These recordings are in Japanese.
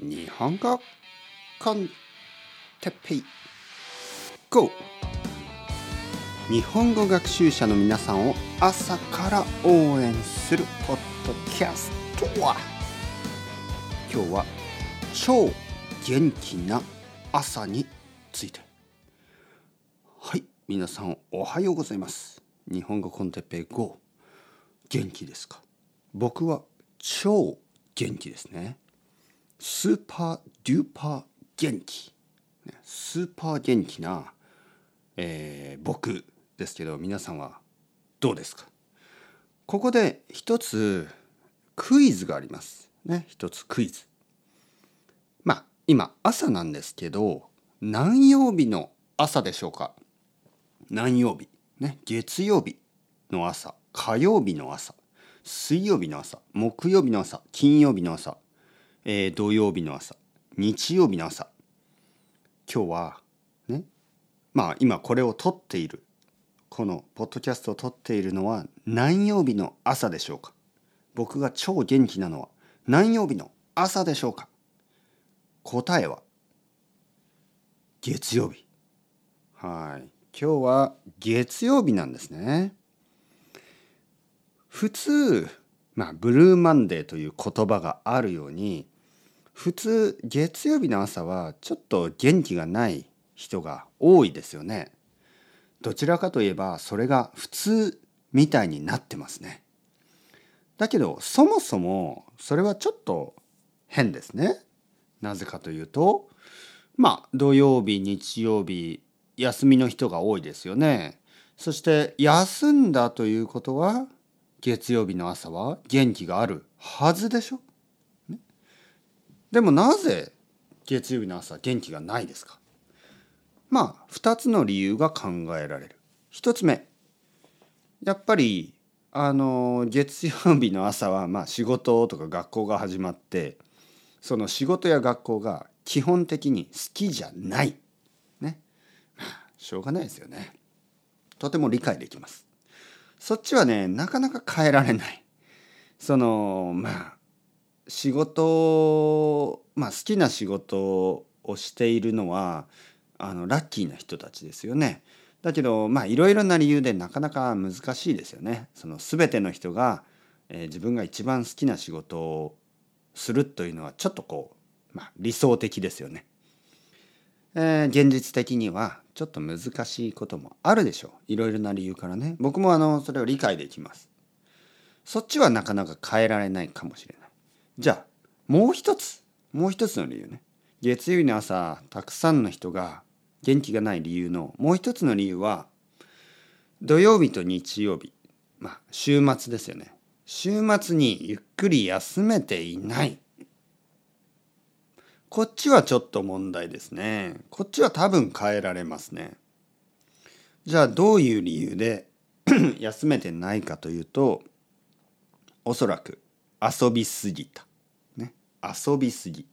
日本語コンテッペイ。GO! 日本語学習者の皆さんを朝から応援するポッドキャストは。今日は超元気な朝について。はい皆さんおはようございます。日本語コンテッペイ GO! 元気ですか？僕は超元気ですね。スーパーデューパー元気スーパー元気な、えー、僕ですけど皆さんはどうですか？ここで一つクイズがあります。ね一つクイズ。まあ今朝なんですけど何曜日の朝でしょうか？何曜日？ね月曜日の朝火曜日の朝水曜日の朝木曜日の朝金曜日の朝えー、土曜日の朝。日曜日の朝。今日はね。まあ今これを撮っているこのポッドキャストを撮っているのは何曜日の朝でしょうか。僕が超元気なのは何曜日の朝でしょうか。答えは月曜日。はい。今日は月曜日なんですね。普通まあブルーマンデーという言葉があるように普通月曜日の朝はちょっと元気がない人が多いですよね。どちらかといえばそれが普通みたいになってますね。だけどそもそもそれはちょっと変ですね。なぜかというとまあ土曜日日曜日休みの人が多いですよね。そして休んだということは月曜日の朝は元気があるはずでしょでもなぜ月曜日の朝元気がないですか？まあ2つの理由が考えられる。1つ目やっぱりあの月曜日の朝はまあ仕事とか学校が始まってその仕事や学校が基本的に好きじゃない。ね。しょうがないですよね。とても理解できます。そっちはねなかなか変えられない。そのまあ仕事まあ好きな仕事をしているのはあのラッキーな人たちですよね。だけどまあいろいろな理由でなかなか難しいですよね。その全ての人が、えー、自分が一番好きな仕事をするというのはちょっとこう、まあ、理想的ですよね。えー、現実的にはちょっと難しいこともあるでしょう。いろいろな理由からね。僕もあのそれを理解できます。そっちはなかなか変えられないかもしれない。じゃあもう一つ。もう一つの理由ね。月曜日の朝たくさんの人が元気がない理由のもう一つの理由は土曜日と日曜日。まあ週末ですよね。週末にゆっくり休めていない。こっちはちょっと問題ですね。こっちは多分変えられますね。じゃあどういう理由で 休めてないかというとおそらく遊びすぎた。遊びすぎ。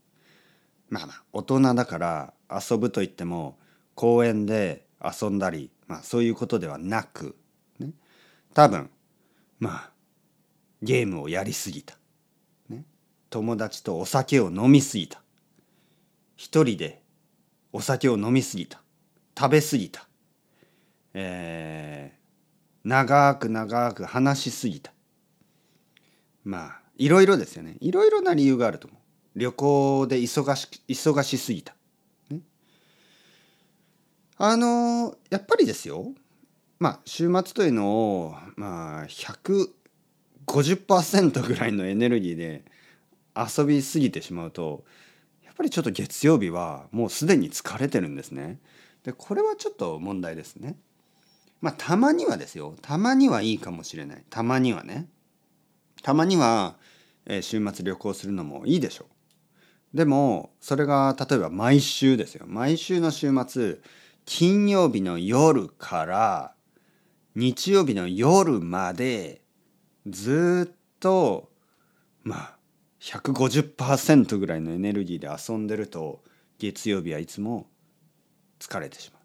まあまあ大人だから遊ぶといっても公園で遊んだり、まあ、そういうことではなく、ね、多分まあゲームをやりすぎた、ね、友達とお酒を飲みすぎた。一人でお酒を飲みすぎた。食べすぎた、えー、長く長く話しすぎた。まあいろいろですよね。いろいろな理由があると思う。旅行で忙し忙しすぎた、ね、あのやっぱりですよ。まあ週末というのをまあ150%ぐらいのエネルギーで遊びすぎてしまうとやっぱりちょっと月曜日はもうすでに疲れてるんですね。でこれはちょっと問題ですね。まあたまにはですよ。たまにはいいかもしれない。たまにはね。たまには、え、週末旅行するのもいいでしょう。でもそれが例えば毎週ですよ。毎週の週末金曜日の夜から日曜日の夜までずっとまあ150%ぐらいのエネルギーで遊んでると月曜日はいつも疲れてしまう。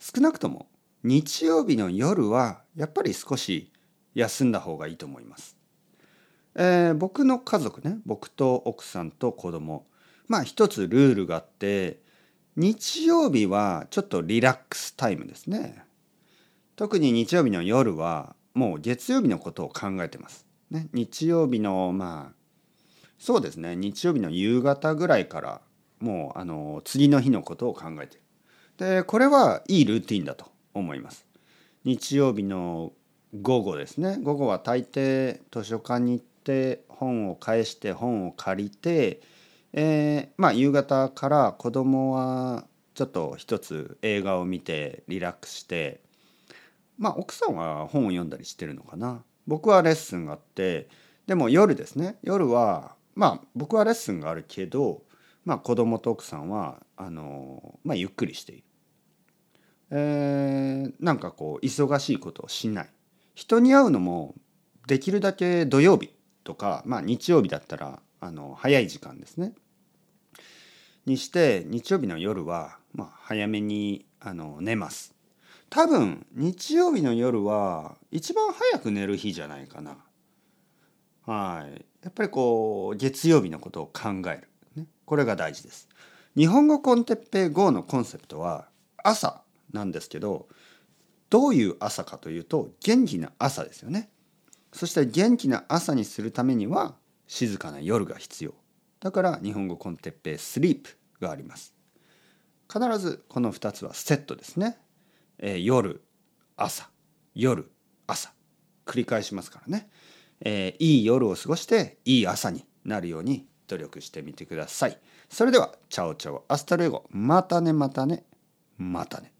少なくとも日曜日の夜はやっぱり少し休んだ方がいいと思います。えー、僕の家族ね僕と奥さんと子供。まあ一つルールがあって日曜日はちょっとリラックスタイムですね。特に日曜日の夜はもう月曜日のことを考えてます、ね、日曜日のまあそうですね。日曜日の夕方ぐらいからもうあの次の日のことを考えてる。でこれはいいルーティンだと思います。日曜日の午後ですね。午後は大抵図書館に行っって本を返して本を借りて、えー、まあ夕方から子供はちょっと一つ映画を見てリラックスしてまあ奥さんは本を読んだりしてるのかな。僕はレッスンがあってでも夜ですね。夜はまあ僕はレッスンがあるけど、まあ、子供と奥さんはあの、まあ、ゆっくりしている。えー、なんかこう忙しいことをしない。人に会うのもできるだけ土曜日。とか、まあ、日曜日だったらあの早い時間ですね。にして日曜日の夜は、まあ、早めにあの寝ます。多分日曜日の夜は一番早く寝る日じゃないかな。はい。やっぱりこう月曜日のことを考える、ね、これが大事です。日本語コンテッペイ GO のコンセプトは朝なんですけどどういう朝かというと元気な朝ですよね。そして元気な朝にするためには静かな夜が必要。だから日本語コンテッペイスリープがあります。必ずこの2つはセットですね、えー、夜朝。夜朝。繰り返しますからね、えー、いい夜を過ごしていい朝になるように努力してみてください。それでは Chao chao。Hasta luego。またねまたね。またね。